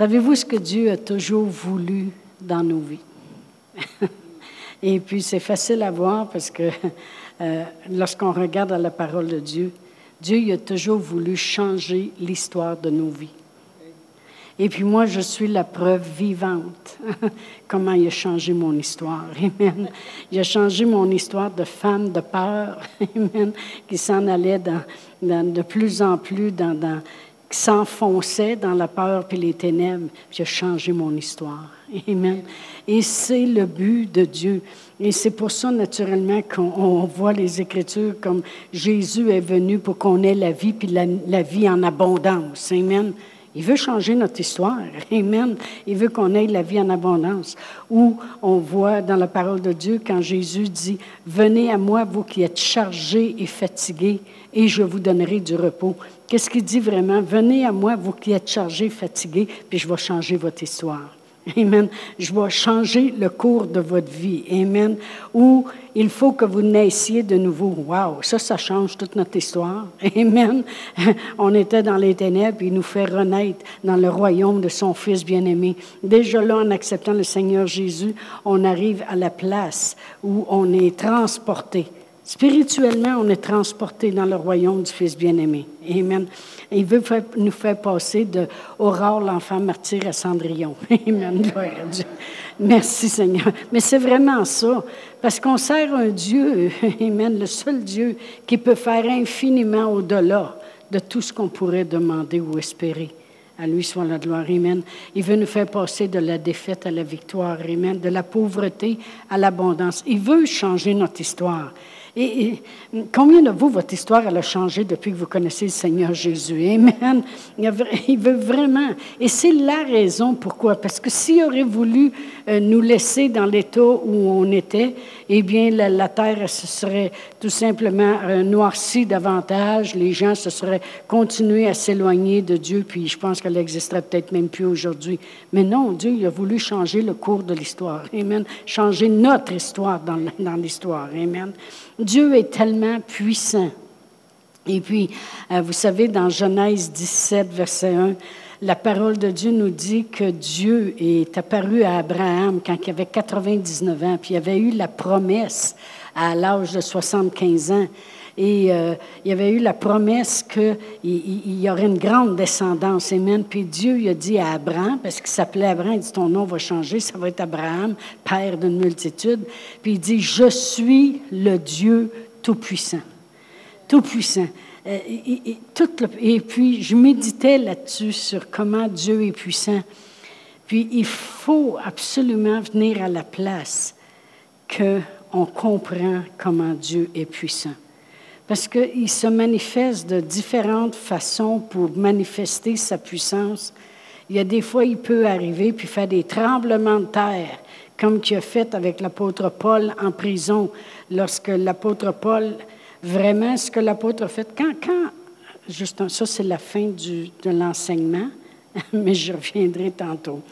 Savez-vous ce que Dieu a toujours voulu dans nos vies? Et puis, c'est facile à voir parce que euh, lorsqu'on regarde à la parole de Dieu, Dieu a toujours voulu changer l'histoire de nos vies. Et puis moi, je suis la preuve vivante comment il a changé mon histoire. Amen. Il a changé mon histoire de femme de peur, Amen, qui s'en allait de plus en plus dans s'enfonçait dans la peur puis les ténèbres. A changé mon histoire. Amen. Et c'est le but de Dieu. Et c'est pour ça, naturellement, qu'on voit les Écritures comme Jésus est venu pour qu'on ait la vie, puis la vie en abondance. Amen. Il veut changer notre histoire. Amen. Il veut qu'on ait la vie en abondance. Ou on voit dans la parole de Dieu quand Jésus dit, Venez à moi, vous qui êtes chargés et fatigués, et je vous donnerai du repos. Qu'est-ce qu'il dit vraiment? Venez à moi, vous qui êtes chargés, fatigués, puis je vais changer votre histoire. Amen. Je vais changer le cours de votre vie. Amen. Ou il faut que vous naissiez de nouveau. Wow, ça, ça change toute notre histoire. Amen. On était dans les ténèbres, il nous fait renaître dans le royaume de son Fils bien-aimé. Déjà là, en acceptant le Seigneur Jésus, on arrive à la place où on est transporté. Spirituellement, on est transporté dans le royaume du Fils bien-aimé. Amen. Il veut nous faire passer de Aurore, l'enfant martyr, à Cendrillon. Amen. Merci Seigneur. Mais c'est vraiment ça. Parce qu'on sert un Dieu, Amen, le seul Dieu qui peut faire infiniment au-delà de tout ce qu'on pourrait demander ou espérer. À lui soit la gloire. Amen. Il veut nous faire passer de la défaite à la victoire. Amen. De la pauvreté à l'abondance. Il veut changer notre histoire. Et, combien de vous, votre histoire, elle a changé depuis que vous connaissez le Seigneur Jésus? Amen. Il veut vraiment. Et c'est la raison pourquoi. Parce que s'il aurait voulu euh, nous laisser dans l'état où on était, eh bien, la, terre se serait tout simplement euh, noircie davantage. Les gens se seraient continués à s'éloigner de Dieu, puis je pense qu'elle n'existerait peut-être même plus aujourd'hui. Mais non, Dieu, il a voulu changer le cours de l'histoire. Amen. Changer notre histoire dans l'histoire. Amen. Dieu est tellement puissant. Et puis, euh, vous savez, dans Genèse 17, verset 1, la parole de Dieu nous dit que Dieu est apparu à Abraham quand il avait 99 ans, puis il avait eu la promesse à l'âge de 75 ans. Et euh, il y avait eu la promesse qu'il il y aurait une grande descendance. Amen. Puis Dieu il a dit à Abraham, parce qu'il s'appelait Abraham, il dit Ton nom va changer, ça va être Abraham, père d'une multitude. Puis il dit Je suis le Dieu Tout-Puissant. Tout-Puissant. Euh, et, et, puis, je méditais là-dessus sur comment Dieu est puissant. Puis, il faut absolument venir à la place qu'on comprend comment Dieu est puissant parce qu'il se manifeste de différentes façons pour manifester sa puissance. Il y a des fois, il peut arriver puis faire des tremblements de terre, comme qu'il a fait avec l'apôtre Paul en prison, lorsque l'apôtre Paul, vraiment, ce que l'apôtre a fait, quand, quand juste ça c'est la fin de l'enseignement, mais je reviendrai tantôt.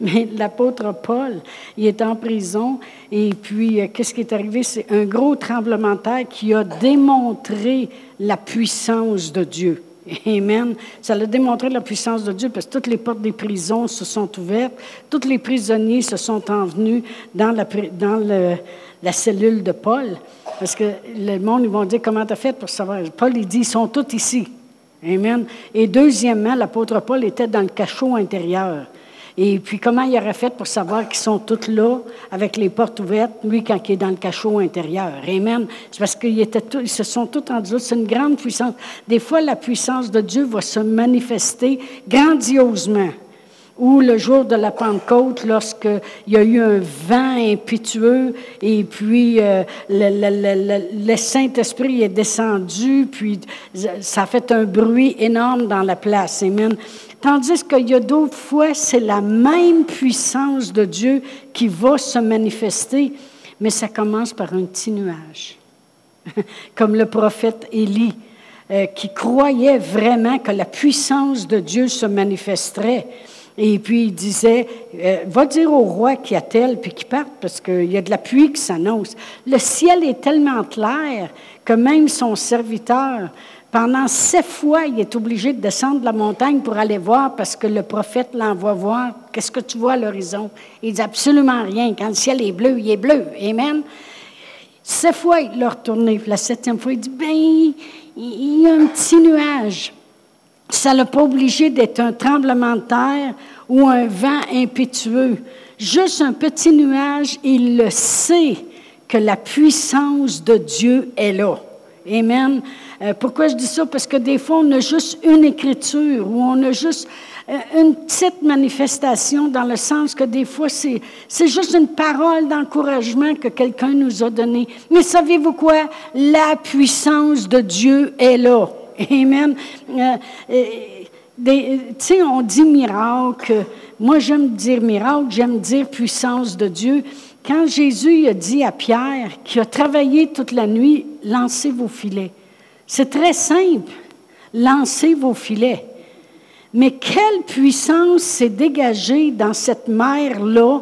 Mais l'apôtre Paul, il est en prison et puis euh, qu'est-ce qui est arrivé? C'est un gros tremblement de terre qui a démontré la puissance de Dieu. Amen. Ça a démontré la puissance de Dieu parce que toutes les portes des prisons se sont ouvertes, tous les prisonniers se sont envenus dans la, cellule de Paul. Parce que le monde, ils vont dire comment tu as fait pour savoir? Paul, il dit, ils sont tous ici. Amen. Et deuxièmement, l'apôtre Paul était dans le cachot intérieur. Et puis, comment il aurait fait pour savoir qu'ils sont tous là, avec les portes ouvertes, lui, quand il est dans le cachot intérieur? Amen. C'est parce qu'ils se sont tous rendus C'est une grande puissance. Des fois, la puissance de Dieu va se manifester grandiosement. Ou le jour de la Pentecôte, lorsqu'il y a eu un vent impétueux et puis euh, le, le Saint-Esprit est descendu, puis ça a fait un bruit énorme dans la place. Amen. Tandis qu'il y a d'autres fois, c'est la même puissance de Dieu qui va se manifester, mais ça commence par un petit nuage. Comme le prophète Élie, euh, qui croyait vraiment que la puissance de Dieu se manifesterait. Et puis il disait, euh, va dire au roi qui a tel, puis qu'il parte, parce qu'il y a de la pluie qui s'annonce. Le ciel est tellement clair que même son serviteur Pendant sept fois, il est obligé de descendre la montagne pour aller voir parce que le prophète l'envoie voir. Qu'est-ce que tu vois à l'horizon? Il dit absolument rien. Quand le ciel est bleu, il est bleu. Amen. Sept fois, il l'a retourné. La septième fois, il dit, ben, il y a un petit nuage. Ça n'a pas obligé d'être un tremblement de terre ou un vent impétueux. Juste un petit nuage, il le sait que la puissance de Dieu est là. Amen. Euh, pourquoi je dis ça? Parce que des fois, on a juste une écriture ou on a juste euh, une petite manifestation dans le sens que des fois, c'est, c'est juste une parole d'encouragement que quelqu'un nous a donnée. Mais savez-vous quoi? La puissance de Dieu est là. Amen. Euh, tu sais, on dit miracle. Moi, j'aime dire miracle, j'aime dire puissance de Dieu. Quand Jésus a dit à Pierre, qui a travaillé toute la nuit, lancez vos filets. C'est très simple. Lancez vos filets. Mais quelle puissance s'est dégagée dans cette mer-là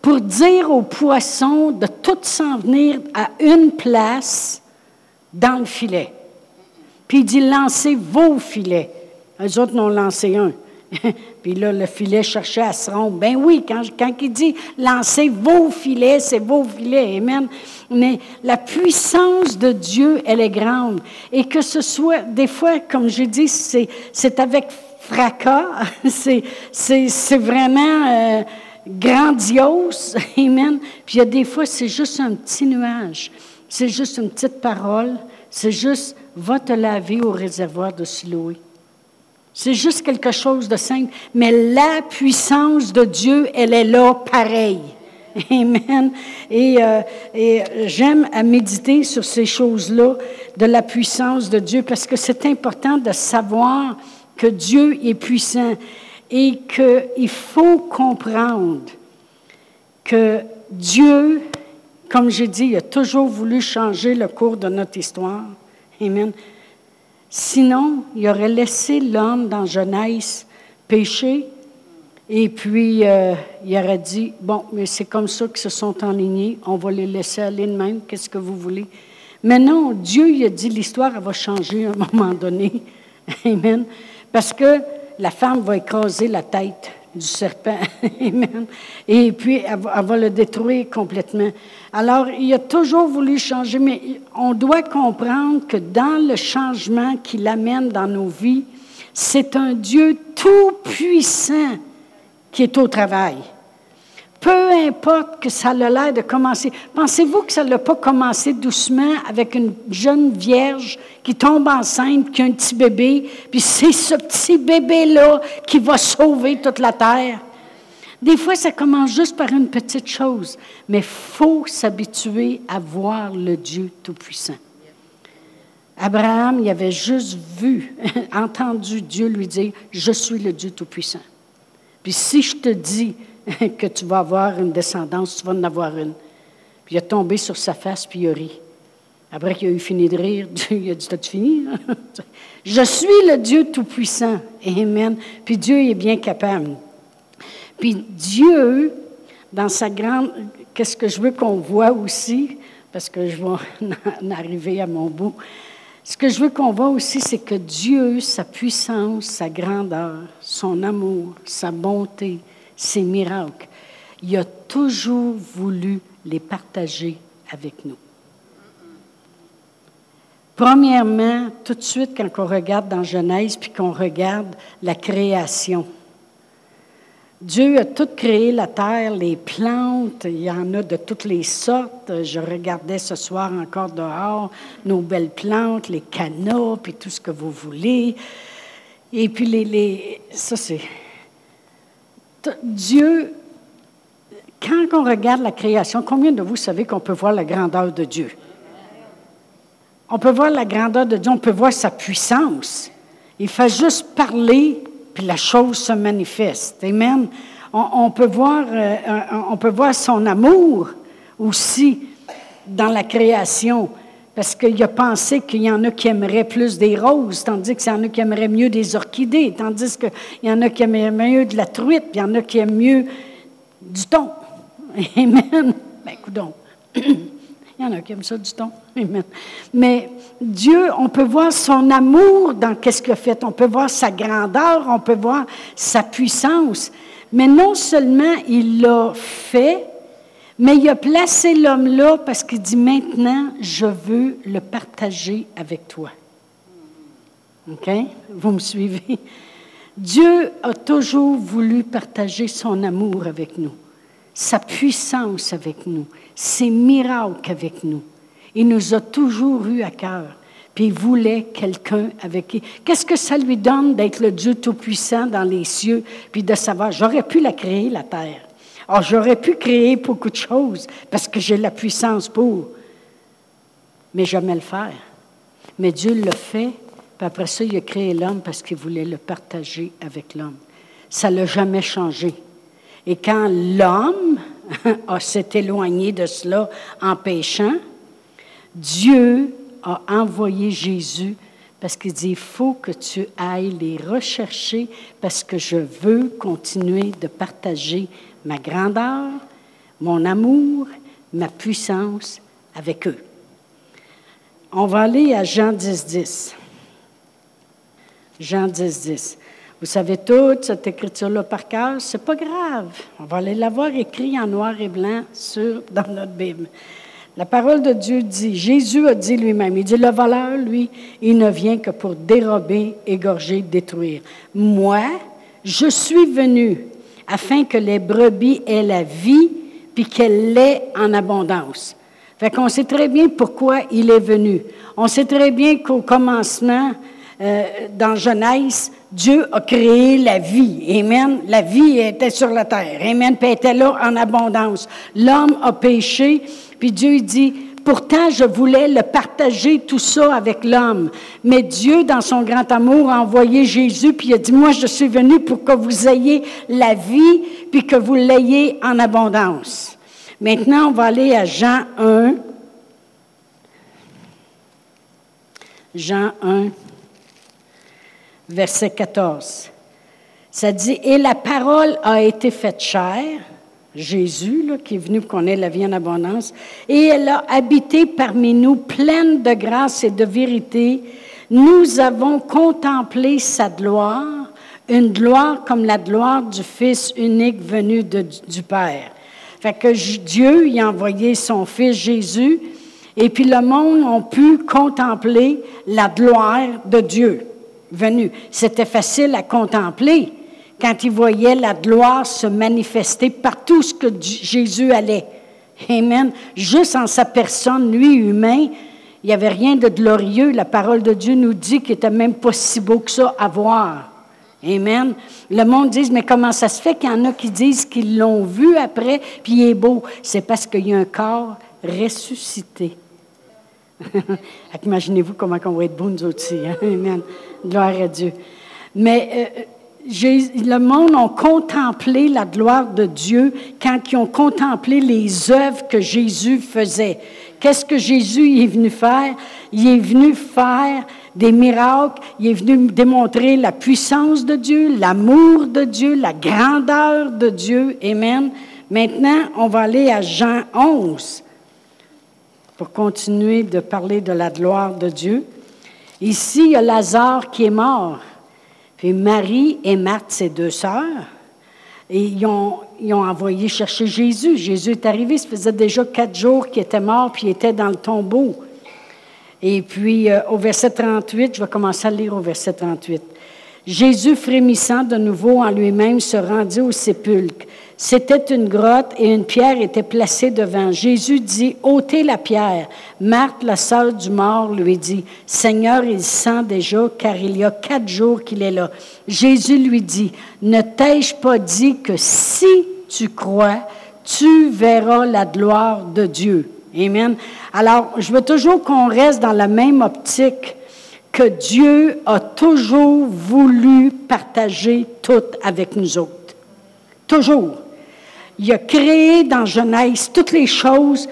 pour dire aux poissons de tout s'en venir à une place dans le filet? Puis il dit, lancez vos filets. Les autres n'ont lancé un. Puis là, le filet cherchait à se rompre. Ben oui, quand, quand il dit lancez vos filets, c'est vos filets. Amen. Mais la puissance de Dieu, elle est grande. Et que ce soit, des fois, comme j'ai dit, c'est, c'est avec fracas. c'est, c'est, c'est vraiment euh, grandiose. Amen. Puis il y a des fois, c'est juste un petit nuage. C'est juste une petite parole. C'est juste, va te laver au réservoir de Siloé. C'est juste quelque chose de simple, mais la puissance de Dieu, elle est là pareil. Amen. Et, euh, et j'aime à méditer sur ces choses-là, de la puissance de Dieu, parce que c'est important de savoir que Dieu est puissant et qu'il faut comprendre que Dieu, comme j'ai dit, a toujours voulu changer le cours de notre histoire. Amen. Sinon, il aurait laissé l'homme dans Genèse pécher et puis euh, il aurait dit, bon, mais c'est comme ça qu'ils se sont enlignés, on va les laisser aller de même, qu'est-ce que vous voulez? Mais non, Dieu, il a dit, l'histoire, va changer à un moment donné. Amen. Parce que la femme va écraser la tête du serpent. Et puis, elle va, le détruire complètement. Alors, il a toujours voulu changer, mais on doit comprendre que dans le changement qu'il amène dans nos vies, c'est un Dieu tout-puissant qui est au travail. Peu importe que ça a l'air de commencer. Pensez-vous que ça n'a pas commencé doucement avec une jeune vierge qui tombe enceinte, qui a un petit bébé, puis c'est ce petit bébé-là qui va sauver toute la terre? Des fois, ça commence juste par une petite chose, mais il faut s'habituer à voir le Dieu Tout-Puissant. Abraham, il avait juste vu, entendu Dieu lui dire, je suis le Dieu Tout-Puissant. Puis si je te dis, que tu vas avoir une descendance, tu vas en avoir une. Puis il a tombé sur sa face, puis il a ri. Après qu'il a eu fini de rire, il a dit T'as-tu fini? Je suis le Dieu Tout-Puissant. Amen. Puis Dieu est bien capable. Puis Dieu, dans sa grande. Qu'est-ce que je veux qu'on voit aussi, parce que je vais en arriver à mon bout. Ce que je veux qu'on voit aussi, c'est que Dieu, sa puissance, sa grandeur, son amour, sa bonté, ces miracles, il a toujours voulu les partager avec nous. Premièrement, tout de suite, quand on regarde dans Genèse, puis qu'on regarde la création, Dieu a tout créé, la terre, les plantes, il y en a de toutes les sortes. Je regardais ce soir encore dehors nos belles plantes, les canaux, puis tout ce que vous voulez. Et puis les, les ça c'est Dieu, quand on regarde la création, combien de vous savez qu'on peut voir la grandeur de Dieu? On peut voir la grandeur de Dieu, on peut voir sa puissance. Il fait juste parler, puis la chose se manifeste. Amen. On, peut voir, euh, on peut voir son amour aussi dans la création. Parce qu'il a pensé qu'il y en a qui aimeraient plus des roses, tandis qu'il y en a qui aimeraient mieux des orchidées, tandis qu'il y en a qui aimeraient mieux de la truite, puis il y en a qui aiment mieux du thon. Amen. Ben, donc. Il y en a qui aiment ça du thon. Mais Dieu, on peut voir son amour dans qu'est-ce qu'il a fait. On peut voir sa grandeur, on peut voir sa puissance. Mais non seulement il l'a fait, mais il a placé l'homme là parce qu'il dit maintenant, je veux le partager avec toi. OK? Vous me suivez? Dieu a toujours voulu partager son amour avec nous, sa puissance avec nous, ses miracles avec nous. Il nous a toujours eu à cœur. Puis il voulait quelqu'un avec qui. Qu'est-ce que ça lui donne d'être le Dieu Tout-Puissant dans les cieux, puis de savoir, j'aurais pu la créer, la terre. Alors, j'aurais pu créer beaucoup de choses parce que j'ai la puissance pour, mais jamais le faire. Mais Dieu le fait, puis après ça, il a créé l'homme parce qu'il voulait le partager avec l'homme. Ça ne l'a jamais changé. Et quand l'homme s'est éloigné de cela en péchant, Dieu a envoyé Jésus parce qu'il dit, il faut que tu ailles les rechercher parce que je veux continuer de partager ma grandeur, mon amour, ma puissance avec eux. On va aller à Jean 10, 10. Jean 10, 10. Vous savez toute cette écriture-là par cœur, c'est pas grave. On va aller l'avoir écrit en noir et blanc sur, dans notre Bible. La parole de Dieu dit, Jésus a dit lui-même, il dit, le voleur, lui, il ne vient que pour dérober, égorger, détruire. Moi, je suis venu afin que les brebis aient la vie, puis qu'elle l'ait en abondance. Fait qu'on sait très bien pourquoi il est venu. On sait très bien qu'au commencement, euh, dans Genèse, Dieu a créé la vie. Amen. La vie était sur la terre. Amen. Puis elle était là en abondance. L'homme a péché, puis Dieu dit, pourtant je voulais le partager tout ça avec l'homme. Mais Dieu, dans son grand amour, a envoyé Jésus, puis il a dit, moi je suis venu pour que vous ayez la vie, puis que vous l'ayez en abondance. Maintenant, on va aller à Jean 1. Jean 1, verset 14. Ça dit, et la parole a été faite chair Jésus, qui est venu pour qu'on ait la vie en abondance, et elle a habité parmi nous, pleine de grâce et de vérité. Nous avons contemplé sa gloire, une gloire comme la gloire du Fils unique venu du Père. Fait que Dieu y a envoyé son Fils Jésus, et puis le monde a pu contempler la gloire de Dieu venu. C'était facile à contempler quand il voyait la gloire se manifester partout ce que Jésus allait. Amen. Juste en sa personne, lui, humain, il n'y avait rien de glorieux. La parole de Dieu nous dit qu'il n'était même pas si beau que ça à voir. Amen. Le monde dit, mais comment ça se fait qu'il y en a qui disent qu'ils l'ont vu après, puis il est beau? C'est parce qu'il y a un corps ressuscité. Imaginez-vous comment on va être beau nous aussi. Hein? Amen. Gloire à Dieu. Mais euh, le monde a contemplé la gloire de Dieu quand ils ont contemplé les œuvres que Jésus faisait. Qu'est-ce que Jésus est venu faire? Il est venu faire des miracles, il est venu démontrer la puissance de Dieu, l'amour de Dieu, la grandeur de Dieu. Amen. Maintenant, on va aller à Jean 11 pour continuer de parler de la gloire de Dieu. Ici, il y a Lazare qui est mort. Puis Marie et Marthe, ses deux sœurs, et ils ont, envoyé chercher Jésus. Jésus est arrivé, ça faisait déjà quatre jours qu'il était mort, puis il était dans le tombeau. Et puis, euh, au verset 38, je vais commencer à lire au verset 38. Jésus, frémissant de nouveau en lui-même, se rendit au sépulcre. C'était une grotte et une pierre était placée devant. Jésus dit, ôtez la pierre. Marthe, la sœur du mort, lui dit, Seigneur, il sent déjà, car il y a quatre jours qu'il est là. Jésus lui dit, ne t'ai-je pas dit que si tu crois, tu verras la gloire de Dieu. Amen. Alors, je veux toujours qu'on reste dans la même optique que Dieu a toujours voulu partager tout avec nous autres. Toujours. Il a créé dans Genèse toutes les choses,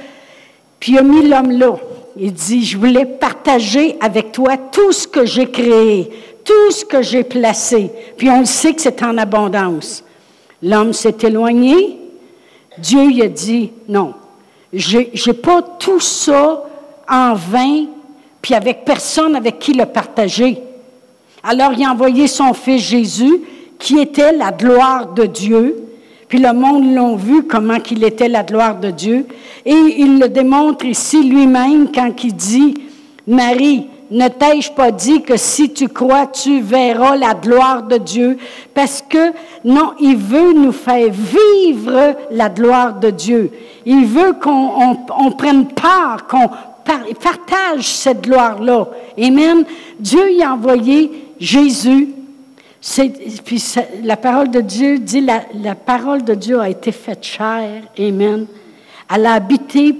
puis il a mis l'homme là. Il dit, je voulais partager avec toi tout ce que j'ai créé, tout ce que j'ai placé. Puis on le sait que c'est en abondance. L'homme s'est éloigné. Dieu lui a dit, non, J'ai n'ai pas tout ça en vain, puis avec personne avec qui le partager. Alors il a envoyé son fils Jésus, qui était la gloire de Dieu, puis le monde l'a vu comment qu'il était la gloire de Dieu. Et il le démontre ici lui-même quand il dit, Marie, ne t'ai-je pas dit que si tu crois, tu verras la gloire de Dieu? Parce que, non, il veut nous faire vivre la gloire de Dieu. Il veut qu'on prenne part, qu'on partage cette gloire-là. Amen. Dieu y a envoyé Jésus puis la parole de Dieu dit, la, la, parole de Dieu a été faite chair. Amen. Elle a habité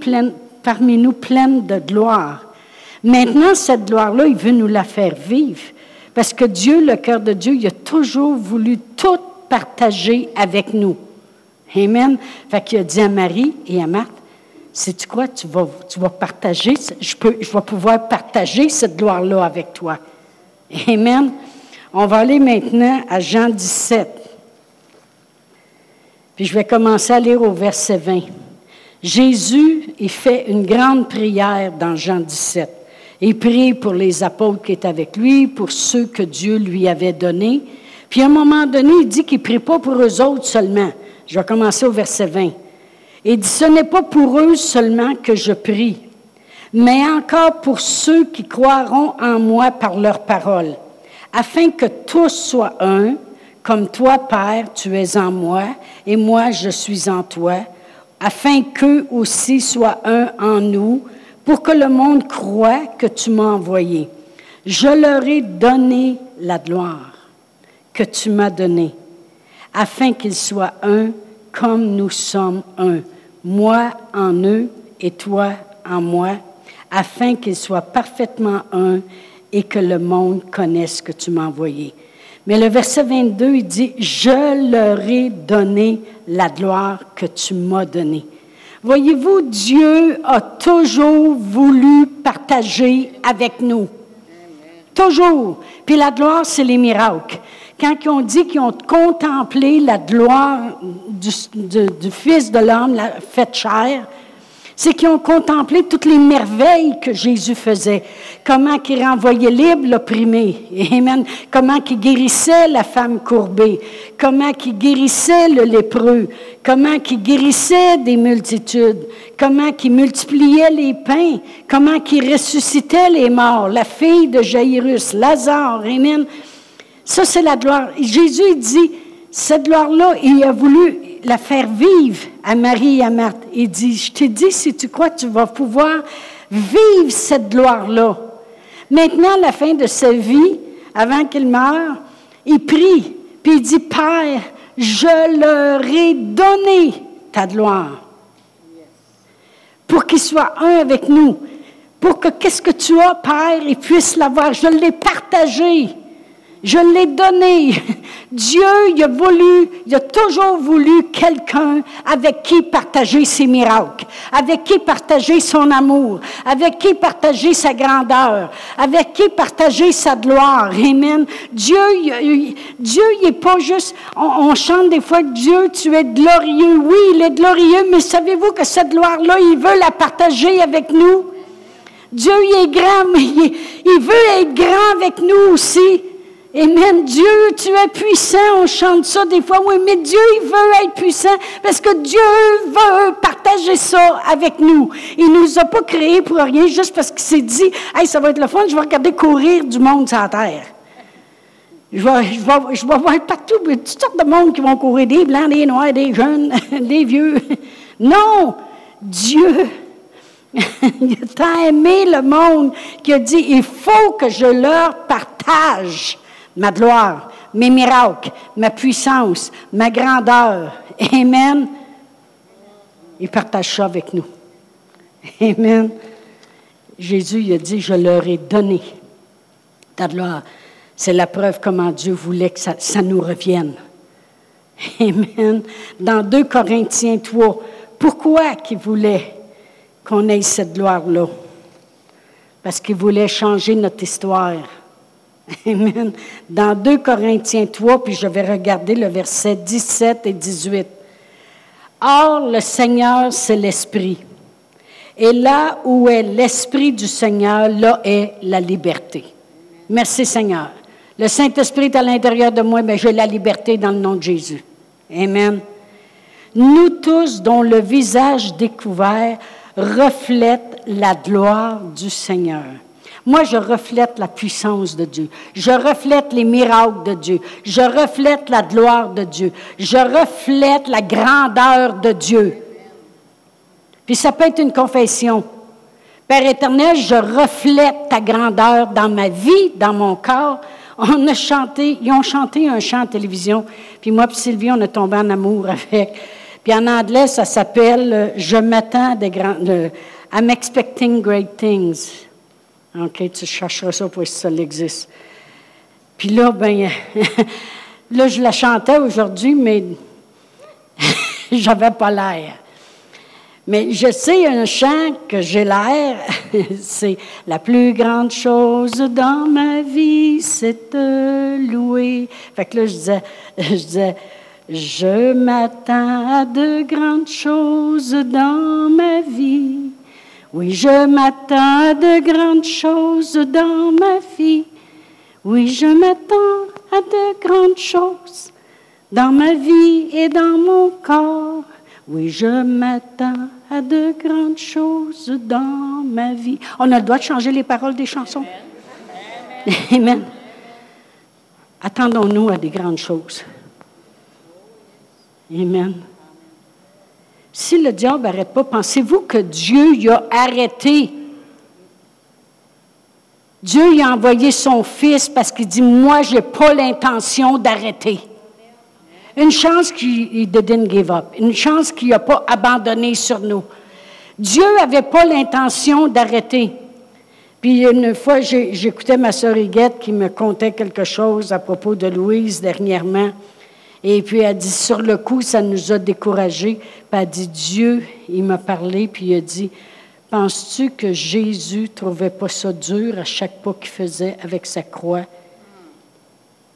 parmi nous pleine de gloire. Maintenant, cette gloire-là, il veut nous la faire vivre. Parce que Dieu, le cœur de Dieu, il a toujours voulu tout partager avec nous. Amen. Fait qu'il a dit à Marie et à Marthe, tu crois, tu vas, tu vas partager, je, peux, je vais pouvoir partager cette gloire-là avec toi. Amen. On va aller maintenant à Jean 17. Puis je vais commencer à lire au verset 20. Jésus, il fait une grande prière dans Jean 17. Il prie pour les apôtres qui étaient avec lui, pour ceux que Dieu lui avait donnés. Puis à un moment donné, il dit qu'il ne prie pas pour eux autres seulement. Je vais commencer au verset 20. Il dit, ce n'est pas pour eux seulement que je prie, mais encore pour ceux qui croiront en moi par leur parole afin que tous soient un, comme toi, Père, tu es en moi, et moi, je suis en toi, afin qu'eux aussi soient un en nous, pour que le monde croie que tu m'as envoyé. Je leur ai donné la gloire que tu m'as donnée, afin qu'ils soient un comme nous sommes un, moi en eux et toi en moi, afin qu'ils soient parfaitement un et que le monde connaisse que tu m'as envoyé. Mais le verset 22, il dit, je leur ai donné la gloire que tu m'as donnée. Voyez-vous, Dieu a toujours voulu partager avec nous. Toujours. Puis la gloire, c'est les miracles. Quand ils ont dit qu'ils ont contemplé la gloire du, Fils de l'homme, la faite chair, c'est qu'ils ont contemplé toutes les merveilles que Jésus faisait. Comment il renvoyait libre l'opprimé. Amen. Comment il guérissait la femme courbée. Comment il guérissait le lépreux. Comment il guérissait des multitudes. Comment il multipliait les pains. Comment il ressuscitait les morts. La fille de Jairus, Lazare. Amen. Ça, c'est la gloire. Jésus dit, cette gloire-là, il a voulu la faire vivre à Marie et à Marthe. Il dit, je te dis, si tu crois, tu vas pouvoir vivre cette gloire-là. Maintenant, à la fin de sa vie, avant qu'il meure, il prie, puis il dit, Père, je leur ai donné ta gloire pour qu'ils soient un avec nous, pour que qu'est-ce que tu as, Père, ils puissent l'avoir. Je l'ai partagé. Je l'ai donné. Dieu, il a voulu, il a toujours voulu quelqu'un avec qui partager ses miracles, avec qui partager son amour, avec qui partager sa grandeur, avec qui partager sa gloire. Amen. Dieu, Dieu, il n'est pas juste, on, chante des fois, Dieu, tu es glorieux. Oui, il est glorieux, mais savez-vous que cette gloire-là, il veut la partager avec nous? Dieu, il est grand, mais il veut être grand avec nous aussi. Amen. Dieu, tu es puissant. On chante ça des fois. Oui, mais Dieu, il veut être puissant parce que Dieu veut partager ça avec nous. Il nous a pas créés pour rien juste parce qu'il s'est dit, hey, ça va être le fun, je vais regarder courir du monde sur la terre. Je vais, vais, je voir partout toutes sortes de monde qui vont courir, des blancs, des noirs, des jeunes, des vieux. Non, Dieu, il a tant aimé le monde qu'il a dit, il faut que je leur partage ma gloire, mes miracles, ma puissance, ma grandeur. Amen. Il partage ça avec nous. Amen. Jésus il a dit, je leur ai donné ta gloire. C'est la preuve comment Dieu voulait que ça, nous revienne. Amen. Dans 2 Corinthiens 3, pourquoi qu'il voulait qu'on ait cette gloire-là? Parce qu'il voulait changer notre histoire. Amen. Dans 2 Corinthiens 3, puis je vais regarder le verset 17 et 18. Or, le Seigneur, c'est l'Esprit. Et là où est l'Esprit du Seigneur, là est la liberté. Merci Seigneur. Le Saint-Esprit est à l'intérieur de moi, mais j'ai la liberté dans le nom de Jésus. Amen. Nous tous, dont le visage découvert reflète la gloire du Seigneur. Moi, je reflète la puissance de Dieu. Je reflète les miracles de Dieu. Je reflète la gloire de Dieu. Je reflète la grandeur de Dieu. Puis ça peut être une confession. Père éternel, je reflète ta grandeur dans ma vie, dans mon corps. On a chanté, ils ont chanté un chant à télévision. Puis moi et Sylvie, on est tombé en amour avec. Puis en anglais, ça s'appelle Je m'attends des grands. I'm expecting great things. OK, tu chercheras ça pour si ça existe. Puis là, ben, là, je la chantais aujourd'hui, mais j'avais pas l'air. Mais je sais un chant que j'ai l'air, c'est la plus grande chose dans ma vie, c'est de louer. Fait que là, je disais, je disais, je m'attends à de grandes choses dans ma vie. Oui, je m'attends à de grandes choses dans ma vie. Oui, je m'attends à de grandes choses dans ma vie et dans mon corps. Oui, je m'attends à de grandes choses dans ma vie. On a le droit de changer les paroles des chansons? Amen. Attendons-nous à des grandes choses. Amen. Si le diable n'arrête pas, pensez-vous que Dieu y a arrêté? Dieu y a envoyé son Fils parce qu'il dit, moi, je n'ai pas l'intention d'arrêter. Une chance qu'il didn't give up. Une chance qu'il n'a pas abandonné sur nous. Dieu n'avait pas l'intention d'arrêter. Puis une fois, j'écoutais ma sœur Huguette qui me contait quelque chose à propos de Louise dernièrement. Et puis elle dit, sur le coup, ça nous a découragés. Puis elle dit, Dieu, il m'a parlé, puis il a dit, penses-tu que Jésus trouvait pas ça dur à chaque pas qu'il faisait avec sa croix?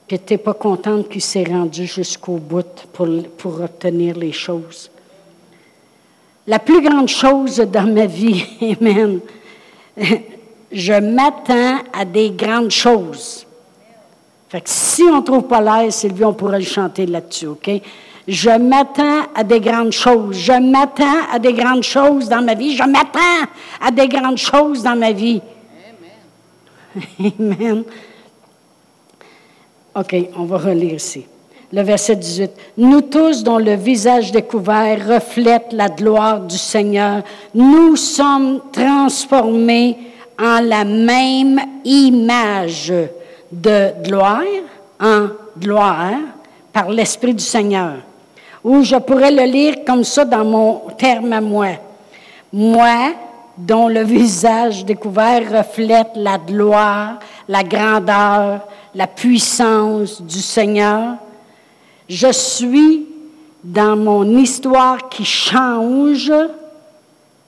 Puis tu pas contente qu'il s'est rendu jusqu'au bout pour, pour obtenir les choses? La plus grande chose dans ma vie, Amen, je m'attends à des grandes choses. Si on ne trouve pas l'air, Sylvie, on pourrait le chanter là-dessus, OK? Je m'attends à des grandes choses. Je m'attends à des grandes choses dans ma vie. Je m'attends à des grandes choses dans ma vie. Amen. Amen. OK, on va relire ici. Le verset 18. Nous tous dont le visage découvert reflète la gloire du Seigneur, nous sommes transformés en la même image de gloire en gloire par l'Esprit du Seigneur. Ou je pourrais le lire comme ça dans mon terme à moi. Moi, dont le visage découvert reflète la gloire, la grandeur, la puissance du Seigneur. Je suis dans mon histoire qui change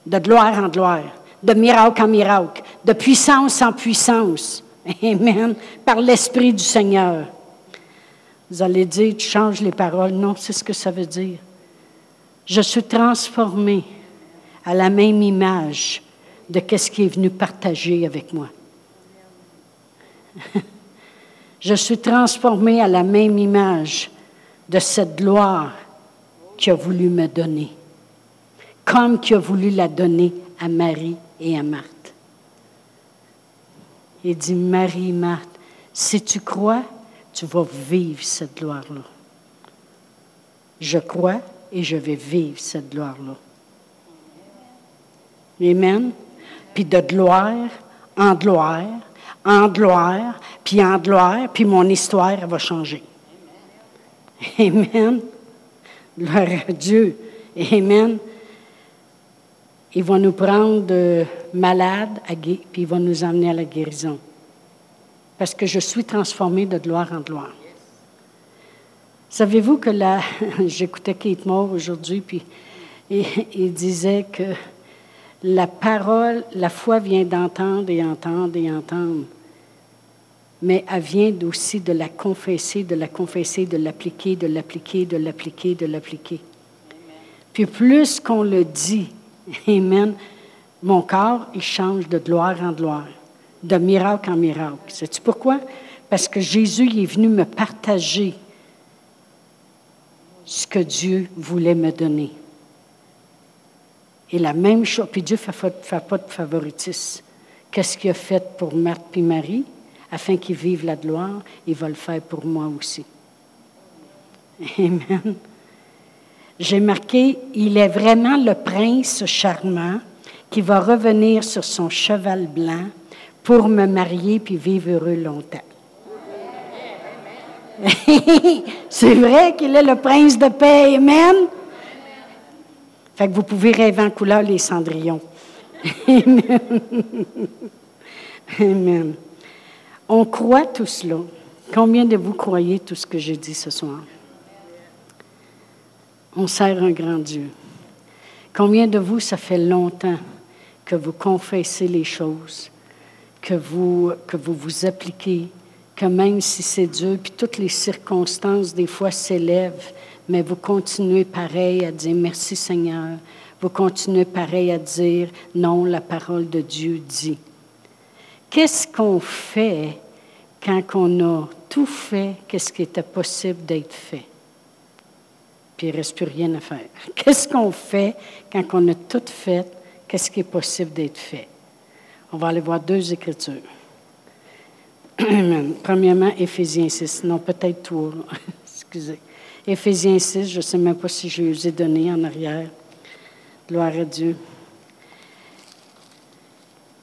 de gloire en gloire, de miracle en miracle, de puissance en puissance. Amen. Par l'Esprit du Seigneur. Vous allez dire, tu changes les paroles. Non, c'est ce que ça veut dire. Je suis transformé à la même image de ce qui est venu partager avec moi. Je suis transformé à la même image de cette gloire qu'il a voulu me donner, comme qu'il a voulu la donner à Marie et à Marthe. Il dit, Marie, Marthe, si tu crois, tu vas vivre cette gloire-là. Je crois et je vais vivre cette gloire-là. Amen. Puis de gloire en gloire, en gloire, puis en gloire, puis mon histoire va changer. Amen. Gloire à Dieu. Amen. Il va nous prendre malades, puis il va nous emmener à la guérison. Parce que je suis transformée de gloire en gloire. Savez-vous que là, j'écoutais Kate Moore aujourd'hui, puis il disait que la parole, la foi vient d'entendre et entendre et entendre mais elle vient aussi de la confesser, de la confesser, de l'appliquer, de l'appliquer, de l'appliquer, de l'appliquer. Puis plus qu'on le dit, Amen, mon corps, il change de gloire en gloire, de miracle en miracle. Sais-tu pourquoi? Parce que Jésus est venu me partager ce que Dieu voulait me donner. Et la même chose, puis Dieu ne fait, pas de favoritisme. Qu'est-ce qu'il a fait pour Marthe et Marie? Afin qu'ils vivent la gloire, il va le faire pour moi aussi. Amen. J'ai marqué, il est vraiment le prince charmant qui va revenir sur son cheval blanc pour me marier puis vivre heureux longtemps. C'est vrai qu'il est le prince de paix. Amen? Fait que vous pouvez rêver en couleur les cendrillons. Amen. Amen. On croit tout cela. Combien de vous croyez tout ce que j'ai dit ce soir? On sert un grand Dieu. Combien de vous, ça fait longtemps que vous confessez les choses, que vous vous appliquez, que même si c'est dur, puis toutes les circonstances des fois s'élèvent, mais vous continuez pareil à dire merci Seigneur. Vous continuez pareil à dire non, la parole de Dieu dit. Qu'est-ce qu'on fait quand on a tout fait, qu'est-ce qui était possible d'être fait? Puis il ne reste plus rien à faire. Qu'est-ce qu'on fait quand on a tout fait, qu'est-ce qui est possible d'être fait? On va aller voir deux écritures. Premièrement, Éphésiens 6. Non, peut-être toi. Excusez. Éphésiens 6, je ne sais même pas si je vous ai donné en arrière. Gloire à Dieu.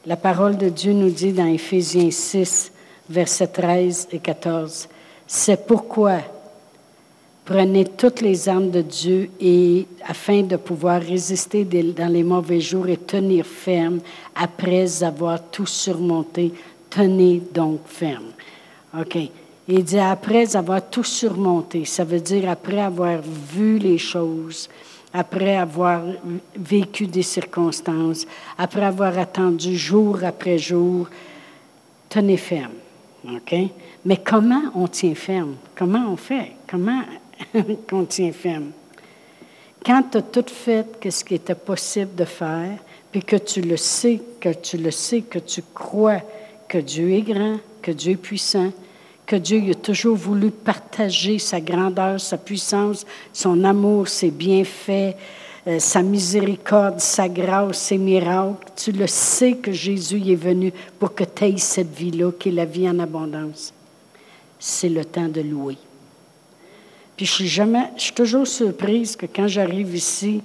La parole de Dieu nous dit dans Éphésiens 6, versets 13 et 14, C'est pourquoi prenez toutes les armes de Dieu et afin de pouvoir résister dans les mauvais jours et tenir ferme après avoir tout surmonté tenez donc ferme. OK. Il dit après avoir tout surmonté, ça veut dire après avoir vu les choses, après avoir vécu des circonstances, après avoir attendu jour après jour, tenez ferme. OK? Mais comment on tient ferme? Comment on fait? Comment on tient ferme? Quand tu as tout fait ce qui était possible de faire, puis que tu le sais, que tu le sais, que tu crois que Dieu est grand, que Dieu est puissant, que Dieu a toujours voulu partager sa grandeur, sa puissance, son amour, ses bienfaits, euh, sa miséricorde, sa grâce, ses miracles. Tu le sais que Jésus est venu pour que tu aies cette vie-là, qui est la vie en abondance. C'est le temps de louer. Puis je suis jamais, je suis toujours surprise que quand j'arrive ici,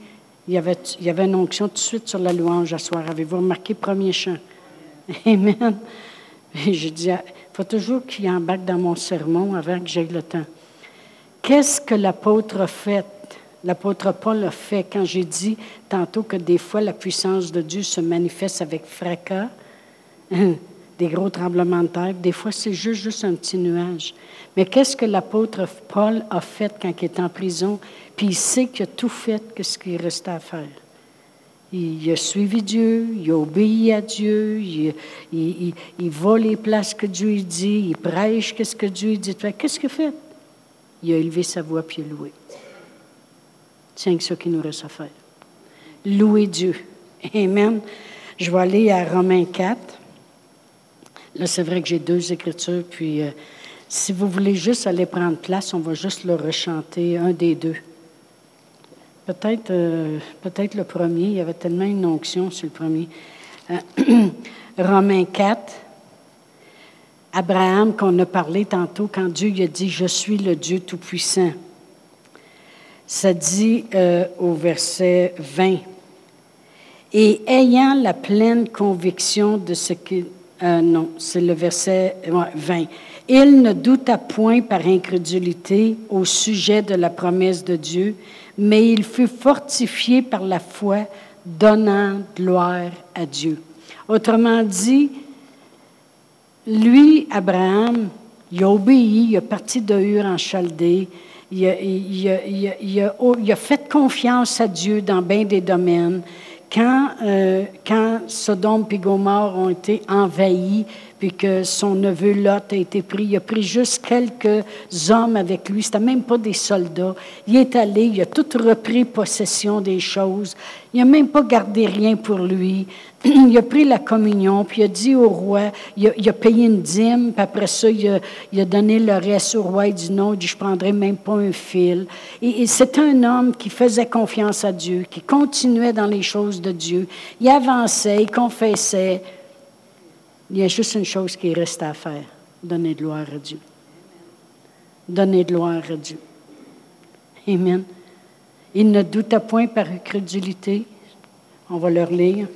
il y, avait, il y avait une onction tout de suite sur la louange à soir. Avez-vous remarqué premier chant? Amen. Et je dis, il faut toujours qu'il embarque dans mon sermon avant que j'aie le temps. Qu'est-ce que l'apôtre a fait? L'apôtre Paul a fait quand j'ai dit tantôt que des fois la puissance de Dieu se manifeste avec fracas, des gros tremblements de terre, des fois c'est juste, juste un petit nuage. Mais qu'est-ce que l'apôtre Paul a fait quand il est en prison? Puis il sait qu'il a tout fait, ce qu'il restait à faire. Il, a suivi Dieu, il a obéi à Dieu, il, il, va les places que Dieu dit, il prêche qu'est-ce que Dieu dit. Qu'est-ce qu'il fait? Il a élevé sa voix puis il a loué. C'est ça qui nous reste à faire. Louer Dieu. Amen. Je vais aller à Romains 4. Là, c'est vrai que j'ai deux écritures, puis euh, si vous voulez juste aller prendre place, on va juste le rechanter, un des deux. Peut-être euh, peut-être le premier, il y avait tellement une onction sur le premier. Euh, Romains 4, Abraham qu'on a parlé tantôt quand Dieu a dit Je suis le Dieu Tout-Puissant. Ça dit au verset 20 Et ayant la pleine conviction de ce que. non, c'est le verset 20. Il ne douta point par incrédulité au sujet de la promesse de Dieu, mais il fut fortifié par la foi, donnant gloire à Dieu. Autrement dit, lui, Abraham, il a obéi, il a parti de Hur en Chaldée, il, a, fait confiance à Dieu dans bien des domaines. Quand, euh, quand Sodome et Gomorre ont été envahis, puis que son neveu Lot a été pris. Il a pris juste quelques hommes avec lui. C'était même pas des soldats. Il est allé, il a tout repris possession des choses. Il n'a même pas gardé rien pour lui. Il a pris la communion, puis il a dit au roi, il a, payé une dîme, puis après ça, il a, donné le reste au roi. Il dit non, il dit, je prendrai même pas un fil. Et, et c'était un homme qui faisait confiance à Dieu, qui continuait dans les choses de Dieu. Il avançait, il confessait. Il y a juste une chose qui reste à faire, donner de gloire à Dieu. Donner de gloire à Dieu. Amen. Il ne douta point par incrédulité. On va le relire.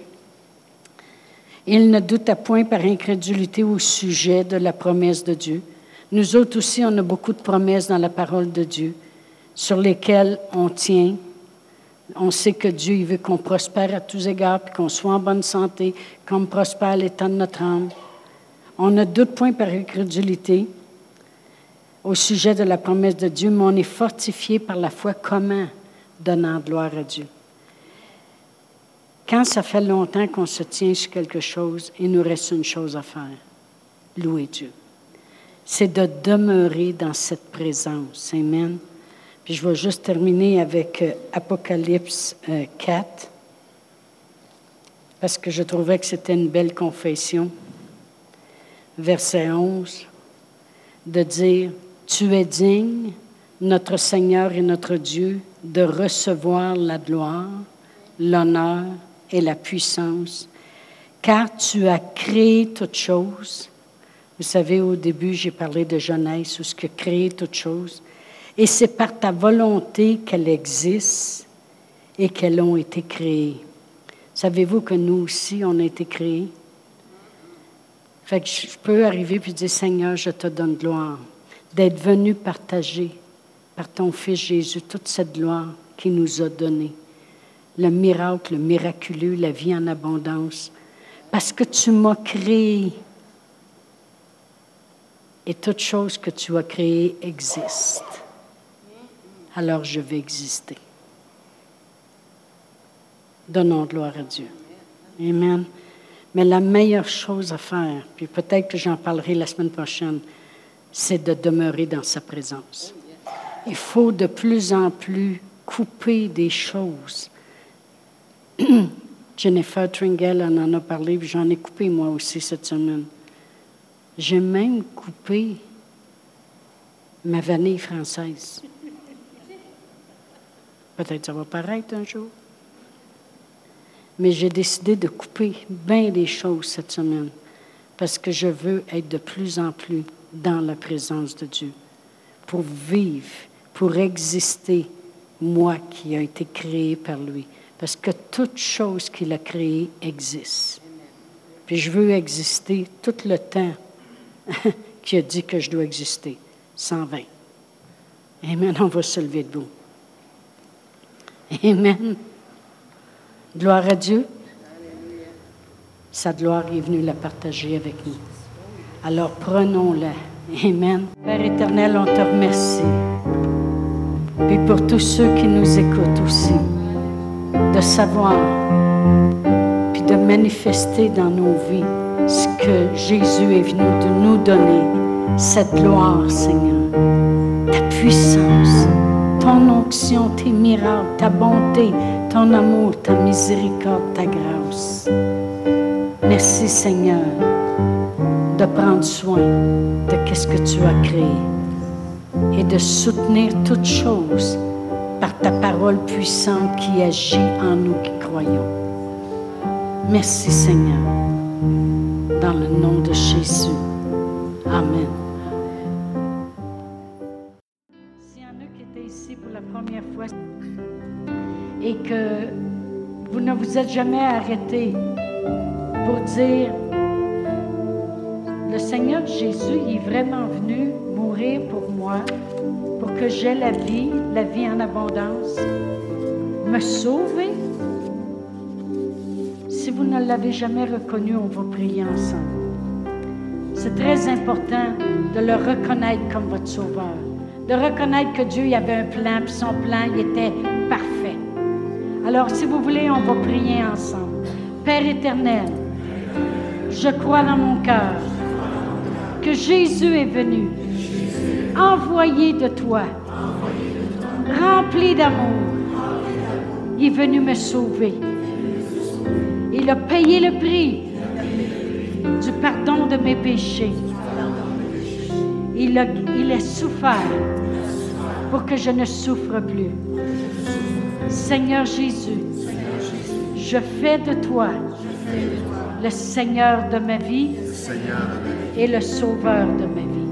Il ne douta point par incrédulité au sujet de la promesse de Dieu. Nous autres aussi, on a beaucoup de promesses dans la parole de Dieu sur lesquelles on tient. On sait que Dieu veut qu'on prospère à tous égards, puis qu'on soit en bonne santé, qu'on prospère l'état de notre âme. On ne doute point par incrédulité au sujet de la promesse de Dieu, mais on est fortifié par la foi comment? Donnant gloire à Dieu. Quand ça fait longtemps qu'on se tient sur quelque chose, il nous reste une chose à faire, louer Dieu. C'est de demeurer dans cette présence. Amen. Puis je vais juste terminer avec euh, Apocalypse 4, euh, parce que je trouvais que c'était une belle confession. Verset 11, de dire, Tu es digne, notre Seigneur et notre Dieu, de recevoir la gloire, l'honneur et la puissance, car tu as créé toutes choses. Vous savez, au début, j'ai parlé de Genèse, où ce que créé toutes choses. Et c'est par ta volonté qu'elles existent et qu'elles ont été créées. Savez-vous que nous aussi, on a été créés? Fait que je peux arriver puis dire, Seigneur, je te donne gloire d'être venu partager par ton Fils Jésus toute cette gloire qu'il nous a donnée le miracle, le miraculeux, la vie en abondance. Parce que tu m'as créé. Et toute chose que tu as créée existe. Alors je vais exister. Donnons gloire à Dieu. Amen. Mais la meilleure chose à faire, puis peut-être que j'en parlerai la semaine prochaine, c'est de demeurer dans sa présence. Il faut de plus en plus couper des choses Jennifer Tringell en a parlé, j'en ai coupé moi aussi cette semaine. J'ai même coupé ma vanille française. Peut-être ça va paraître un jour. Mais j'ai décidé de couper bien des choses cette semaine parce que je veux être de plus en plus dans la présence de Dieu pour vivre, pour exister, moi qui ai été créé par lui parce que toute chose qu'il a créée existe. Puis je veux exister tout le temps qu'il a dit que je dois exister, 120. Amen, on va se lever debout. Amen. Gloire à Dieu. Sa gloire est venue la partager avec nous. Alors prenons-la. Amen. Père éternel, on te remercie. Puis pour tous ceux qui nous écoutent aussi de savoir, puis de manifester dans nos vies ce que Jésus est venu de nous donner, cette gloire, Seigneur, ta puissance, ton onction, tes miracles, ta bonté, ton amour, ta miséricorde, ta grâce. Merci, Seigneur, de prendre soin de ce que tu as créé et de soutenir toutes choses par ta parole puissante qui agit en nous qui croyons. Merci Seigneur, dans le nom de Jésus. Amen. Et que vous ne vous êtes jamais arrêté pour dire, le Seigneur Jésus est vraiment venu mourir pour moi pour que j'aie la vie, la vie en abondance, me sauver. Si vous ne l'avez jamais reconnu, on va prier ensemble. C'est très important de le reconnaître comme votre sauveur, de reconnaître que Dieu y avait un plan, puis son plan il était parfait. Alors, si vous voulez, on va prier ensemble. Père éternel, je crois dans mon cœur que Jésus est venu, envoyé de toi, rempli d'amour. Il est venu me sauver. Il a payé le prix du pardon de mes péchés. Il a, il a souffert pour que je ne souffre plus. Seigneur Jésus, je fais de toi le Seigneur de ma vie et le Sauveur de ma vie.